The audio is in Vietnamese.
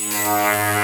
Yeah.